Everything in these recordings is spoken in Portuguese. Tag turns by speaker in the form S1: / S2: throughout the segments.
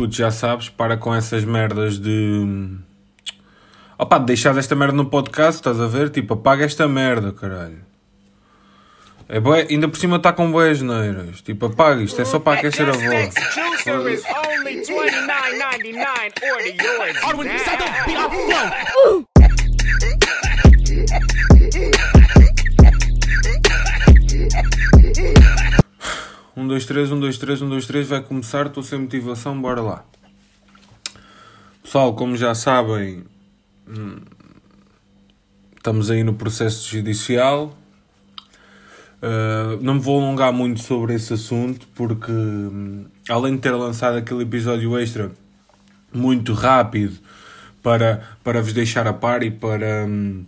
S1: puto, já sabes, para com essas merdas de. Opa, de deixar esta merda no podcast, estás a ver? Tipo, apaga esta merda, caralho. É ainda por cima está com boas neiras. Tipo, apaga isto, é só para aquecer a voz. 1, 2, 3, 1, 2, 3, 1, 2, 3, vai começar, estou sem motivação, bora lá. Pessoal, como já sabem, hum, estamos aí no processo judicial. Uh, não me vou alongar muito sobre esse assunto, porque hum, além de ter lançado aquele episódio extra muito rápido para, para vos deixar a par e para. Hum,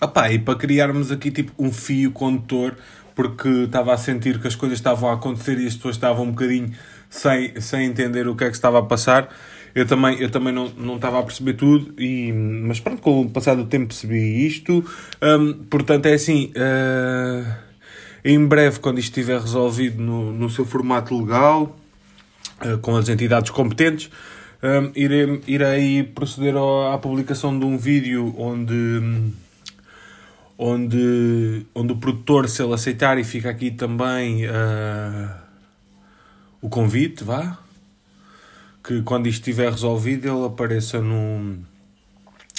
S1: opá, e para criarmos aqui tipo um fio condutor porque estava a sentir que as coisas estavam a acontecer e as pessoas estavam um bocadinho sem, sem entender o que é que estava a passar. Eu também, eu também não, não estava a perceber tudo, e, mas pronto, com o passar do tempo percebi isto. Hum, portanto, é assim, uh, em breve, quando isto estiver resolvido no, no seu formato legal, uh, com as entidades competentes, um, irei, irei proceder ao, à publicação de um vídeo onde... Hum, onde, onde o produtor, se ele aceitar, e fica aqui também uh, o convite, vá, que quando isto estiver resolvido ele apareça num,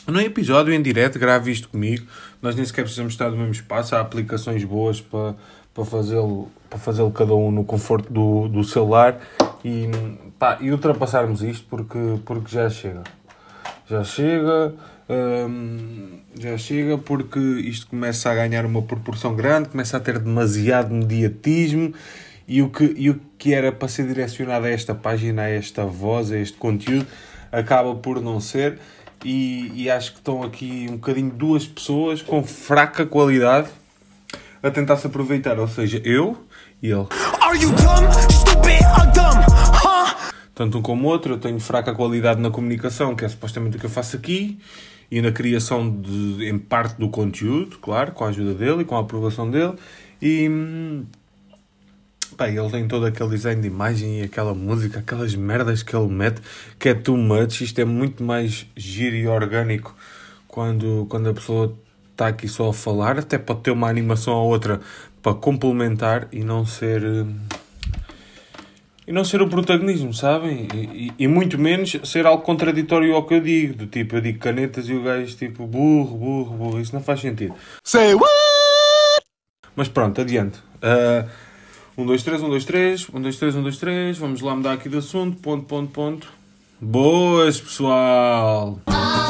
S1: num episódio em direto, grave isto comigo. Nós nem sequer precisamos estar no mesmo espaço, há aplicações boas para, para fazê-lo para fazê cada um no conforto do, do celular e, pá, e ultrapassarmos isto porque, porque já chega. Já chega, hum, já chega porque isto começa a ganhar uma proporção grande, começa a ter demasiado mediatismo e o que, e o que era para ser direcionado a esta página, a esta voz, a este conteúdo, acaba por não ser. E, e acho que estão aqui um bocadinho duas pessoas com fraca qualidade a tentar se aproveitar, ou seja, eu e ele.
S2: Are you dumb, stupid, or dumb? Huh?
S1: Tanto um como o outro, eu tenho fraca qualidade na comunicação, que é supostamente o que eu faço aqui, e na criação de, em parte do conteúdo, claro, com a ajuda dele e com a aprovação dele. E hum, pá, ele tem todo aquele design de imagem e aquela música, aquelas merdas que ele mete, que é too much. Isto é muito mais giro e orgânico quando, quando a pessoa está aqui só a falar, até pode ter uma animação ou outra para complementar e não ser. E não ser o protagonismo, sabem? E, e- e muito menos ser algo contraditório ao que eu digo. Do tipo, eu digo canetas e o gajo tipo burro, burro, burro. Isso não faz sentido.
S2: Say what?
S1: Mas pronto, adiante. Ah, um, dois, três, um, dois, três. Um, dois, três, um, dois, três. Vamos lá mudar aqui de assunto. Ponto, ponto, ponto. Boas, pessoal!
S3: Olá,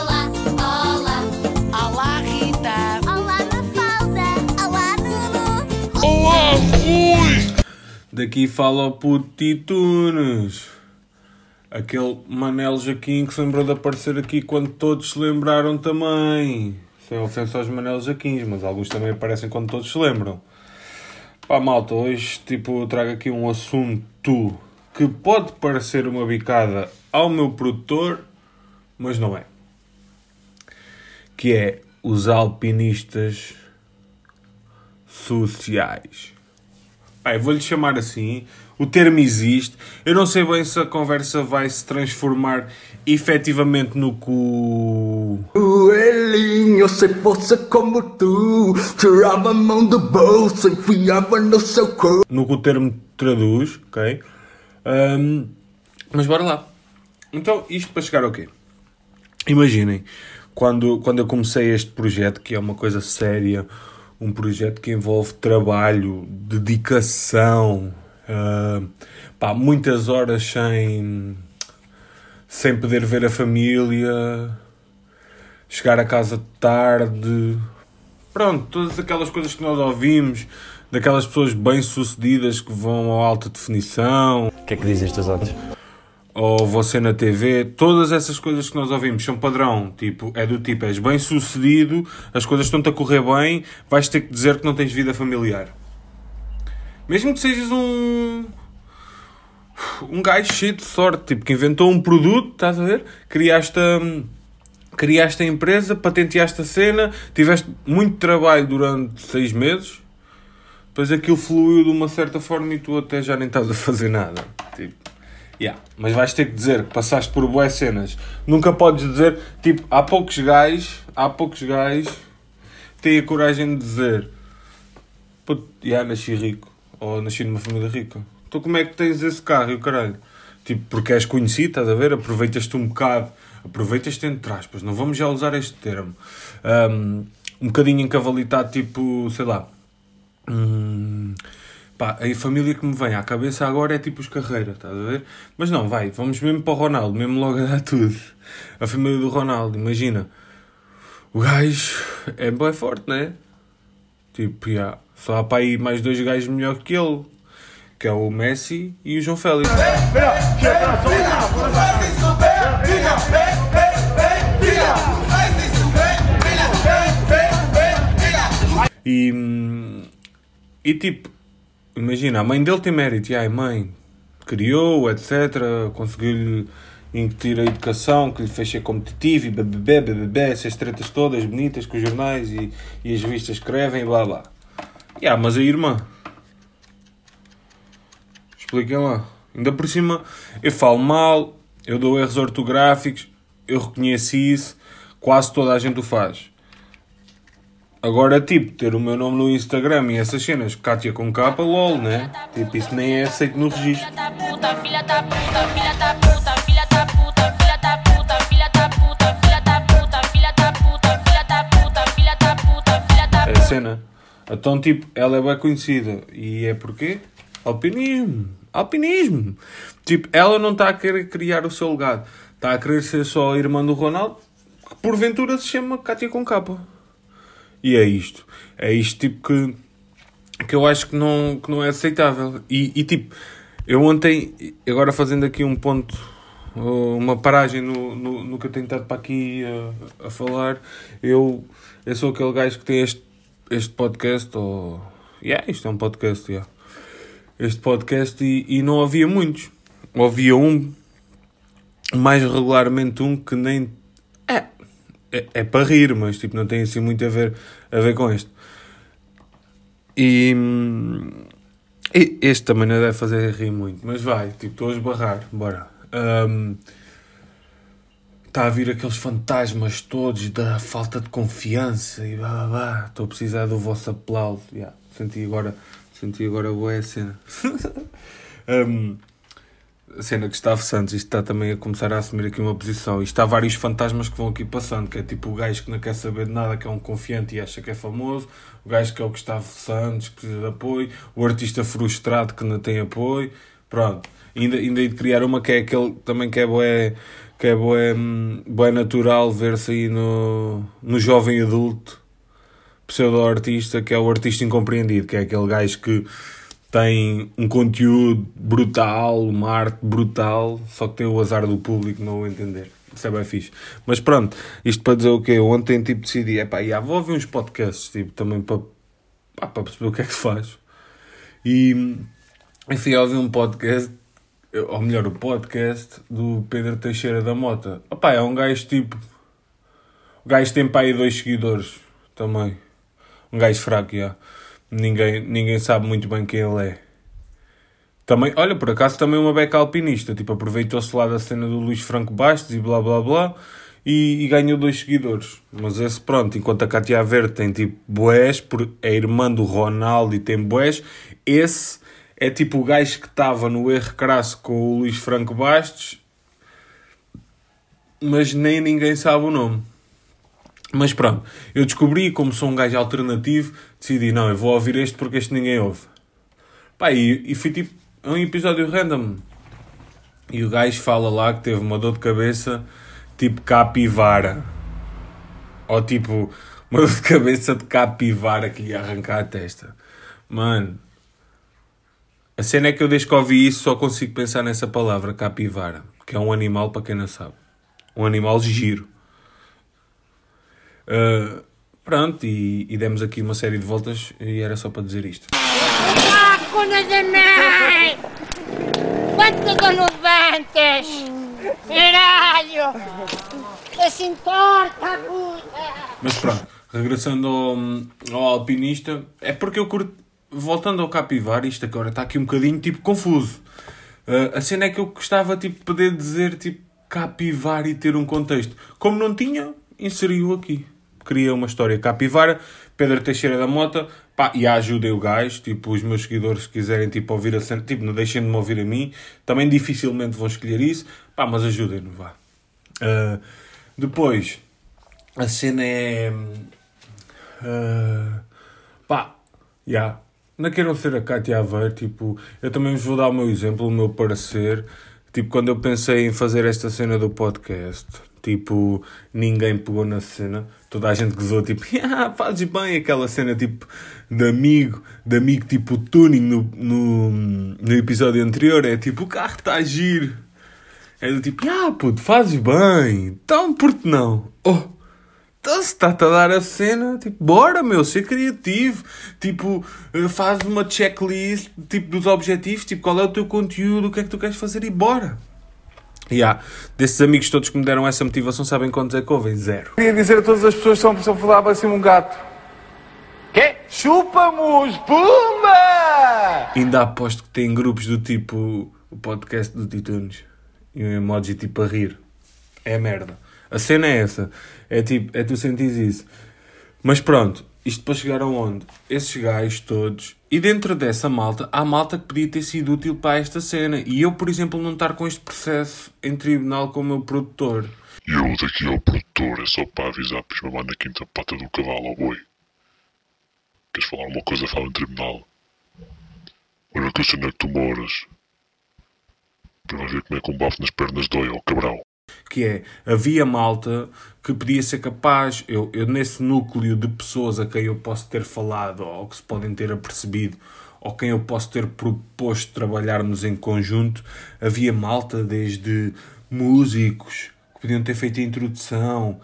S1: Daqui fala o puto. Aquele Manel Jaquim que se lembrou de aparecer aqui quando todos se lembraram também. Sem ofensa aos Manel Jaquins, mas alguns também aparecem quando todos se lembram. Pá, malta, hoje tipo, trago aqui um assunto que pode parecer uma bicada ao meu produtor, mas não é. Que é os alpinistas sociais. Pai, vou-lhe chamar assim. O termo existe. Eu não sei bem se a conversa vai se transformar efetivamente no cu.
S4: Coelhinho, se fosse como tu, tirava a mão do bolso, enfiava no seu cu.
S1: no que o termo traduz, ok? Ahm, mas bora lá. Então, isto para chegar ao quê? Imaginem, quando, quando eu comecei este projeto, que é uma coisa séria, um projeto que envolve trabalho, dedicação, ah, pá, muitas horas sem, sem poder ver a família, chegar a casa tarde, pronto, todas aquelas coisas que nós ouvimos, daquelas pessoas bem-sucedidas que vão a alta definição,
S5: O que é que dizem estes olhos?
S1: Ou você na TV, todas essas coisas que nós ouvimos são padrão, tipo, é do tipo, és bem sucedido, as coisas estão-te a correr bem, vais ter que dizer que não tens vida familiar. Mesmo que sejas um um gajo cheio de sorte, tipo, que inventou um produto, estás a ver? Criaste a, criaste a empresa, patenteaste a cena, tiveste muito trabalho durante seis meses, depois aquilo fluiu de uma certa forma e tu até já nem estás a fazer nada. Tipo, Yeah, mas vais ter que dizer que passaste por boas cenas. Nunca podes dizer, tipo, há poucos gajos, há poucos gajos têm a coragem de dizer Puto, yeah, nasci rico. Ou nasci numa família rica. Então como é que tens esse carro e o caralho? Tipo, porque és conhecido, estás a ver? Aproveitas-te um bocado. Aproveitas-te entre aspas. Não vamos já usar este termo. Um, um bocadinho encavalitado, tipo, sei lá. Hum, pá, a família que me vem à cabeça agora é tipo os Carreira, estás a ver? Mas não, vai, vamos mesmo para o Ronaldo, mesmo logo a dar tudo. A família do Ronaldo, imagina. O gajo é bem forte, não é? Tipo, já. Só há para aí mais dois gajos melhor que ele. Que é o Messi e o João Félix. E, hum, e tipo, imagina, a mãe dele tem mérito. E ai, mãe, criou, etc. Conseguiu-lhe incutir a educação que lhe fez ser competitivo e bebê, bebê, essas tretas todas bonitas que os jornais e, e as revistas escrevem e blá blá. E ah, mas a irmã. Expliquem lá. Ainda por cima, eu falo mal, eu dou erros ortográficos, eu reconheço isso, quase toda a gente o faz. Agora, tipo, ter o meu nome no Instagram e essas cenas, Kátia com capa, lol, né? Tipo, isso nem é aceito no registro. É a cena. Então, tipo, ela é bem conhecida. E é porquê? Alpinismo. Alpinismo. Tipo, ela não está a querer criar o seu legado. Está a querer ser só a irmã do Ronaldo, que porventura se chama Kátia com capa. E é isto. É isto, tipo, que, que eu acho que não, que não é aceitável. E, e, tipo, eu ontem, agora fazendo aqui um ponto, uh, uma paragem no, no, no que eu tenho estado para aqui a, a falar, eu, eu sou aquele gajo que tem este, este podcast, ou... Yeah, isto é um podcast, yeah. Este podcast e, e não havia muitos. Havia um, mais regularmente um que nem... É, é, para rir, mas tipo, não tem assim muito a ver, a ver com este. E, hum, e este também não deve fazer rir muito, mas vai, tipo, estou a esbarrar, bora. Hum, Está a vir aqueles fantasmas todos da falta de confiança e blá blá blá. Estou a precisar do vosso aplauso. Yeah, senti agora, senti agora boa a cena. Hum, a cena que Gustavo Santos, isto está também a começar a assumir aqui uma posição. Isto há vários fantasmas que vão aqui passando, que é tipo o gajo que não quer saber de nada, que é um confiante e acha que é famoso, o gajo que é o Gustavo Santos, que precisa de apoio, o artista frustrado que não tem apoio, pronto. Ainda, ainda de criar uma que é aquele também que é bué, que é bué, hum, bué natural ver-se aí no, no jovem adulto, pseudo-artista, que é o artista incompreendido, que é aquele gajo que tem um conteúdo brutal, uma arte brutal, só que tem o azar do público não o entender. Isso é bem fixe. Mas pronto, isto para dizer o quê? Ontem tipo decidi, é pá, vou ouvir uns podcasts tipo, também para, para perceber o que é que faz. E, e fui a ouvir um podcast, ou melhor, o podcast do Pedro Teixeira da Mota. Opá, é um gajo tipo. O gajo tem para aí dois seguidores também. Um gajo fraco, já. Ninguém, ninguém sabe muito bem quem ele é. Também, olha, por acaso também uma beca alpinista. Tipo, aproveitou-se lá da cena do Luís Franco Bastos e blá blá blá. E, e ganhou dois seguidores. Mas esse, pronto, enquanto a Katia Verde tem tipo boés, é irmã do Ronaldo e tem boés, esse é tipo o gajo que estava no erro crasso com o Luís Franco Bastos, mas nem ninguém sabe o nome. Mas pronto, eu descobri, como sou um gajo alternativo, decidi, não, eu vou ouvir este porque este ninguém ouve. Pá, e, e fui tipo, um episódio random. E o gajo fala lá que teve uma dor de cabeça tipo capivara. Ou tipo, uma dor de cabeça de capivara que lhe arrancar a testa. Mano, a cena é que eu desde que ouvi isso só consigo pensar nessa palavra, capivara. Que é um animal, para quem não sabe. Um animal giro. Uh, pronto, e, e demos aqui uma série de voltas e era só para dizer isto.
S5: Máquina de mãe! Quantos anudantes! Caralho! Se importa, puta!
S1: Mas pronto, regressando ao, ao alpinista, é porque eu curto. Voltando ao capivara, isto agora está aqui um bocadinho tipo confuso. Uh, a cena é que eu gostava, tipo, de poder dizer, tipo, capivara e ter um contexto. Como não tinha, inseriu aqui. Cria uma história. Capivara, Pedro Teixeira da Mota, pá, e ajudem o gajo, tipo, os meus seguidores, se quiserem, tipo, ouvir a cena, tipo, não deixem de me ouvir a mim, também dificilmente vão escolher isso, pá, mas ajudem-no, vá. Uh, depois, a cena é... Uh, pá, já. Yeah. Não queiram ser a Cátia Aveiro, tipo, eu também vos vou dar o meu exemplo, o meu parecer. Tipo, quando eu pensei em fazer esta cena do podcast, tipo, ninguém pegou na cena. Toda a gente gozou, tipo, ah, fazes bem aquela cena, tipo, de amigo, de amigo, tipo, tuning no, no, no episódio anterior. É tipo, o carro está a giro. É do tipo, ah, puto, fazes bem. Então, por que não? Oh, então se está-te a dar a cena, tipo, bora, meu, ser criativo. Tipo, eh, faz uma checklist, tipo, dos objetivos, tipo, qual é o teu conteúdo, o que é que tu queres fazer e bora. E yeah, desses amigos todos que me deram essa motivação, sabem quantos é que ouvem? Zero.
S6: Queria dizer a todas as pessoas que estão a falar para cima um gato.
S2: Quê?
S6: Chupa-nos, pumba!
S1: Ainda aposto que tem grupos do tipo o podcast do Titunes e um emoji tipo a rir. É merda. A cena é essa. É tipo, é tu sentires isso. Mas pronto, isto para chegar aonde? Esses gajos todos. E dentro dessa malta, há malta que podia ter sido útil para esta cena. E eu, por exemplo, não estar com este processo em tribunal com o meu produtor.
S7: E eu daqui ao produtor é só para avisar para me na quinta pata do cavalo ao boi. Queres falar uma coisa, fala em tribunal. Olha que sei onde é que tu moras. Para ver como é que um bafo nas pernas dói ao cabrão.
S1: Que é, havia malta que podia ser capaz, eu, eu nesse núcleo de pessoas a quem eu posso ter falado, ou que se podem ter apercebido, ou quem eu posso ter proposto trabalharmos em conjunto, havia malta desde músicos que podiam ter feito a introdução,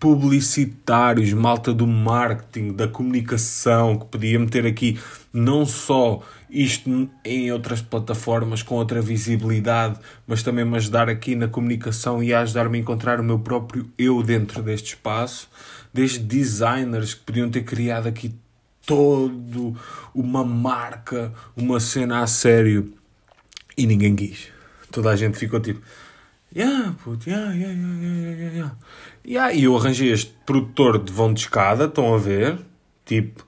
S1: publicitários, malta do marketing, da comunicação, que podia meter aqui não só isto em outras plataformas com outra visibilidade, mas também me ajudar aqui na comunicação e a ajudar-me a encontrar o meu próprio eu dentro deste espaço, desde designers que podiam ter criado aqui todo uma marca, uma cena a sério e ninguém quis. Toda a gente ficou tipo, yeah, puto, yeah, yeah, yeah, yeah, yeah, yeah. Yeah, e eu arranjei este produtor de vão de escada, estão a ver? Tipo,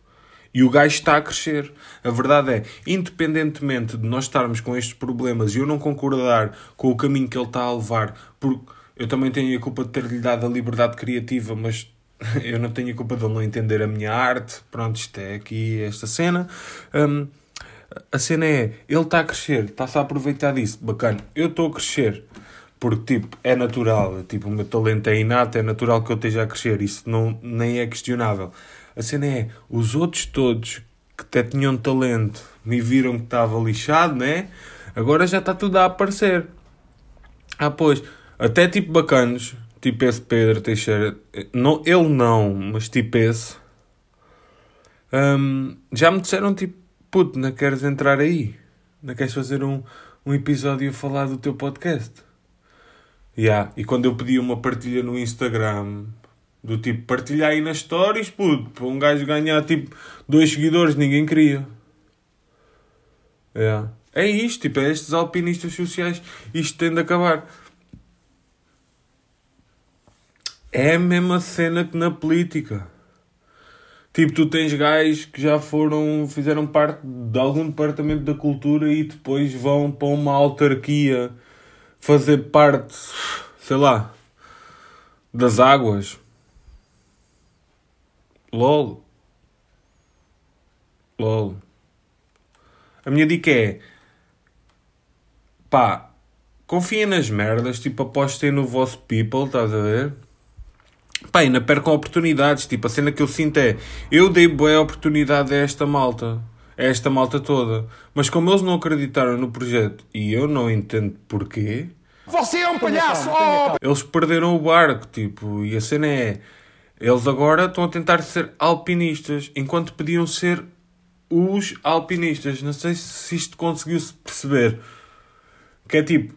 S1: e o gajo está a crescer. A verdade é, independentemente de nós estarmos com estes problemas e eu não concordar com o caminho que ele está a levar, porque eu também tenho a culpa de ter-lhe dado a liberdade criativa, mas eu não tenho a culpa de ele não entender a minha arte. Pronto, isto é aqui esta cena. Um, a cena é, ele está a crescer, está-se a aproveitar disso. Bacana, eu estou a crescer. Porque, tipo, é natural. Tipo, o meu talento é inato, é natural que eu esteja a crescer. Isso não, nem é questionável. A cena é, os outros todos que até tinham talento me viram que estava lixado, né? Agora já está tudo a aparecer. Ah, pois, até tipo bacanos, tipo esse Pedro Teixeira, não, ele não, mas tipo esse, hum, já me disseram tipo, puto, não queres entrar aí? Não queres fazer um, um episódio a falar do teu podcast? Yeah. E quando eu pedi uma partilha no Instagram, do tipo, partilhar aí nas stories, puto, para um gajo ganhar tipo dois seguidores, ninguém queria. É. É isto, tipo, é estes alpinistas sociais, isto tem de acabar. É a mesma cena que na política. Tipo, tu tens gajos que já foram, fizeram parte de algum departamento da cultura e depois vão para uma autarquia fazer parte, sei lá, das águas. LOL. LOL. A minha dica é pá, confiem nas merdas, tipo, apostem no vosso people, estás a ver? Pá, não percam oportunidades. Tipo, a cena que eu sinto é eu dei boa oportunidade a esta malta, a esta malta toda, mas como eles não acreditaram no projeto e eu não entendo porquê,
S2: Você é um palhaço! Oh!
S1: eles perderam o barco. Tipo, e a cena é eles agora estão a tentar ser alpinistas enquanto podiam ser os alpinistas. Não sei se isto conseguiu-se perceber. Que é tipo,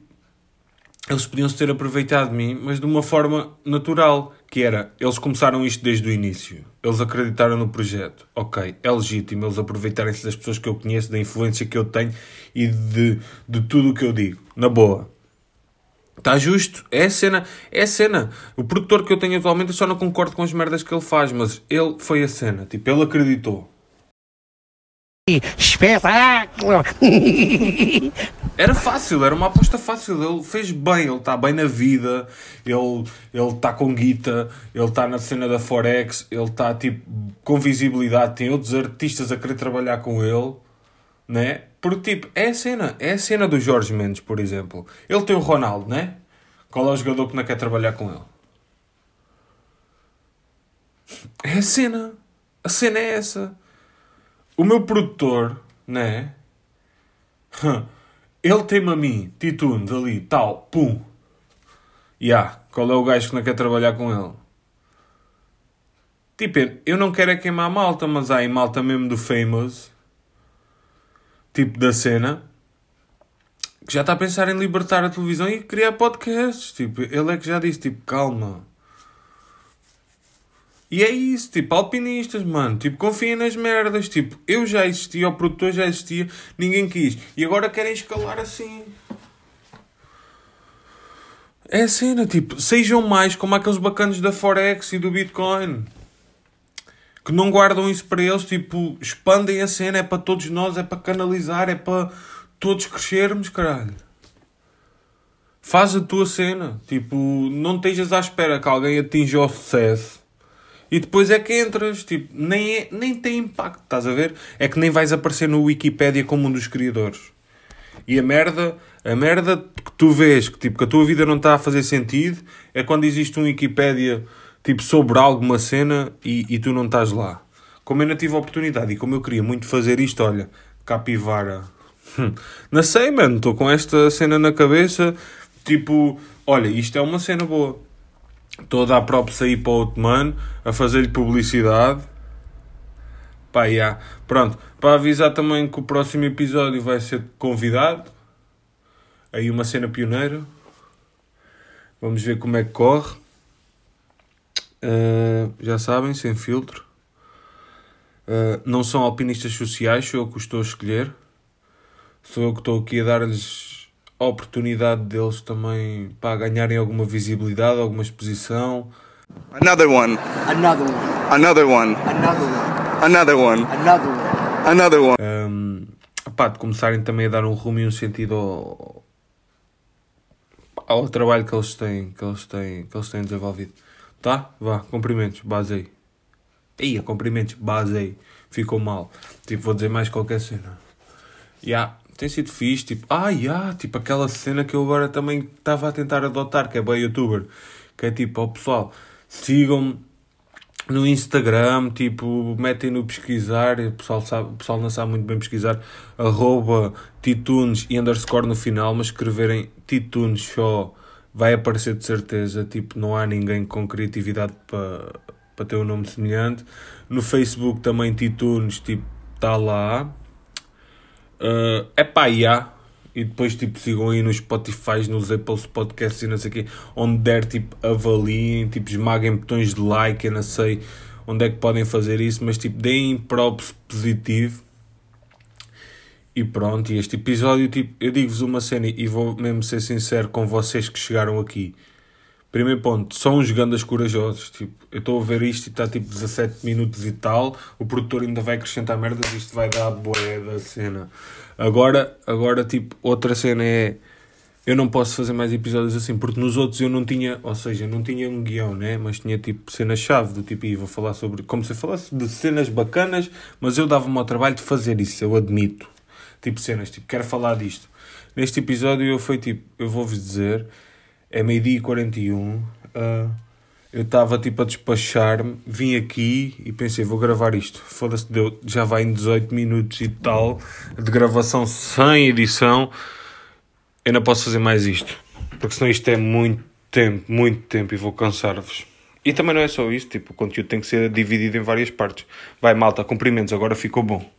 S1: eles podiam ter aproveitado de mim, mas de uma forma natural, que era, eles começaram isto desde o início. Eles acreditaram no projeto. Ok, é legítimo eles aproveitarem-se das pessoas que eu conheço, da influência que eu tenho e de, de tudo o que eu digo. Na boa. Está justo. É a cena. É a cena. O produtor que eu tenho atualmente, eu só não concordo com as merdas que ele faz, mas ele foi a cena. Tipo, ele acreditou.
S8: Espetáculo!
S1: Era fácil, era uma aposta fácil. Ele fez bem, ele está bem na vida, ele está com guita, ele está na cena da Forex, ele está tipo com visibilidade. Tem outros artistas a querer trabalhar com ele, né? Porque tipo, é a cena, é a cena do Jorge Mendes, por exemplo. Ele tem o Ronaldo, né? Qual é o jogador que não quer trabalhar com ele? É a cena, a cena é essa. O meu produtor, né? Ele tem-me a mim, Titunes, ali, tal, pum. Ya, qual é o gajo que não quer trabalhar com ele? Tipo, eu não quero é queimar malta, mas há aí malta mesmo do Famous, tipo da cena, que já está a pensar em libertar a televisão e criar podcasts. Tipo, ele é que já disse, tipo, calma. E é isso, tipo, alpinistas, mano. Tipo, confiem nas merdas. Tipo, eu já existia, o produtor já existia, ninguém quis. E agora querem escalar assim. É a cena, tipo, sejam mais como aqueles bacanos da Forex e do Bitcoin. Que não guardam isso para eles, tipo, expandem a cena, é para todos nós, é para canalizar, é para todos crescermos, caralho. Faz a tua cena, tipo, não estejas à espera que alguém atinja o sucesso e depois é que entras, tipo, nem, é, nem tem impacto, estás a ver? É que nem vais aparecer no Wikipédia como um dos criadores. E a merda, a merda que tu vês, que, tipo, que a tua vida não está a fazer sentido, é quando existe um Wikipédia, tipo, sobre alguma cena e, e tu não estás lá. Como eu não tive a oportunidade e como eu queria muito fazer isto, olha, capivara. Hum, Não sei, mano, estou com esta cena na cabeça, tipo, olha, isto é uma cena boa. Estou a dar props aí para o outro mano, a fazer-lhe publicidade. Pá, já. Pronto, para avisar também que o próximo episódio vai ser convidado. Aí uma cena pioneira. Vamos ver como é que corre. Uh, já sabem, sem filtro. Uh, não são alpinistas sociais, sou eu que os estou a escolher. Sou eu que estou aqui a dar-lhes a oportunidade deles também para ganharem alguma visibilidade, alguma exposição.
S9: Another one.
S8: Another one,
S9: Another one.
S8: another one,
S9: Another one.
S8: another one.
S1: Um, pá, de começarem também a dar um rumo e um sentido ao, ao trabalho que eles têm, que eles têm, que eles têm desenvolvido. Tá? Vá, cumprimentos, basei. Ia, cumprimentos, basei. Ficou mal. Tipo, vou dizer mais qualquer cena. Ya, tem sido fixe. Tipo, ah, ya, tipo aquela cena que eu agora também estava a tentar adotar, que é bem youtuber. Que é tipo, ó pessoal, sigam-me no Instagram, tipo, metem no pesquisar, o pessoal, sabe, o pessoal não sabe muito bem pesquisar, arroba titunes e underscore no final, mas escreverem titunes só, vai aparecer de certeza, tipo, não há ninguém com criatividade para para ter um nome semelhante. No Facebook também titunes, tipo, está lá. Uh, é pá, já. E depois, tipo, sigam aí nos Spotify, nos Apple Podcasts e não sei o quê, onde der, tipo, avaliem, tipo, esmaguem botões de like, eu não sei onde é que podem fazer isso, mas, tipo, deem props positivo. E pronto, e este episódio, tipo, eu digo-vos uma cena e vou mesmo ser sincero com vocês que chegaram aqui. Primeiro ponto, são uns gandas corajosos. Tipo, eu estou a ver isto e está tipo 17 minutos e tal. O produtor ainda vai acrescentar merdas. Isto vai dar boé da cena. Agora, agora, tipo, outra cena é. Eu não posso fazer mais episódios assim, porque nos outros eu não tinha, ou seja, não tinha um guião, né? Mas tinha tipo cena-chave do tipo, e vou falar sobre. Como se eu falasse de cenas bacanas, mas eu dava-me ao trabalho de fazer isso, eu admito. Tipo cenas, tipo, quero falar disto. Neste episódio eu fui tipo, eu vou-vos dizer, é meio-dia e 41. ah, eu estava tipo a despachar-me, vim aqui e pensei, vou gravar isto. Foda-se, deu, já vai em 18 minutos e tal, de gravação sem edição. Eu não posso fazer mais isto, porque senão isto é muito tempo, muito tempo e vou cansar-vos. E também não é só isso, tipo, o conteúdo tem que ser dividido em várias partes. Vai, malta, cumprimentos, agora ficou bom.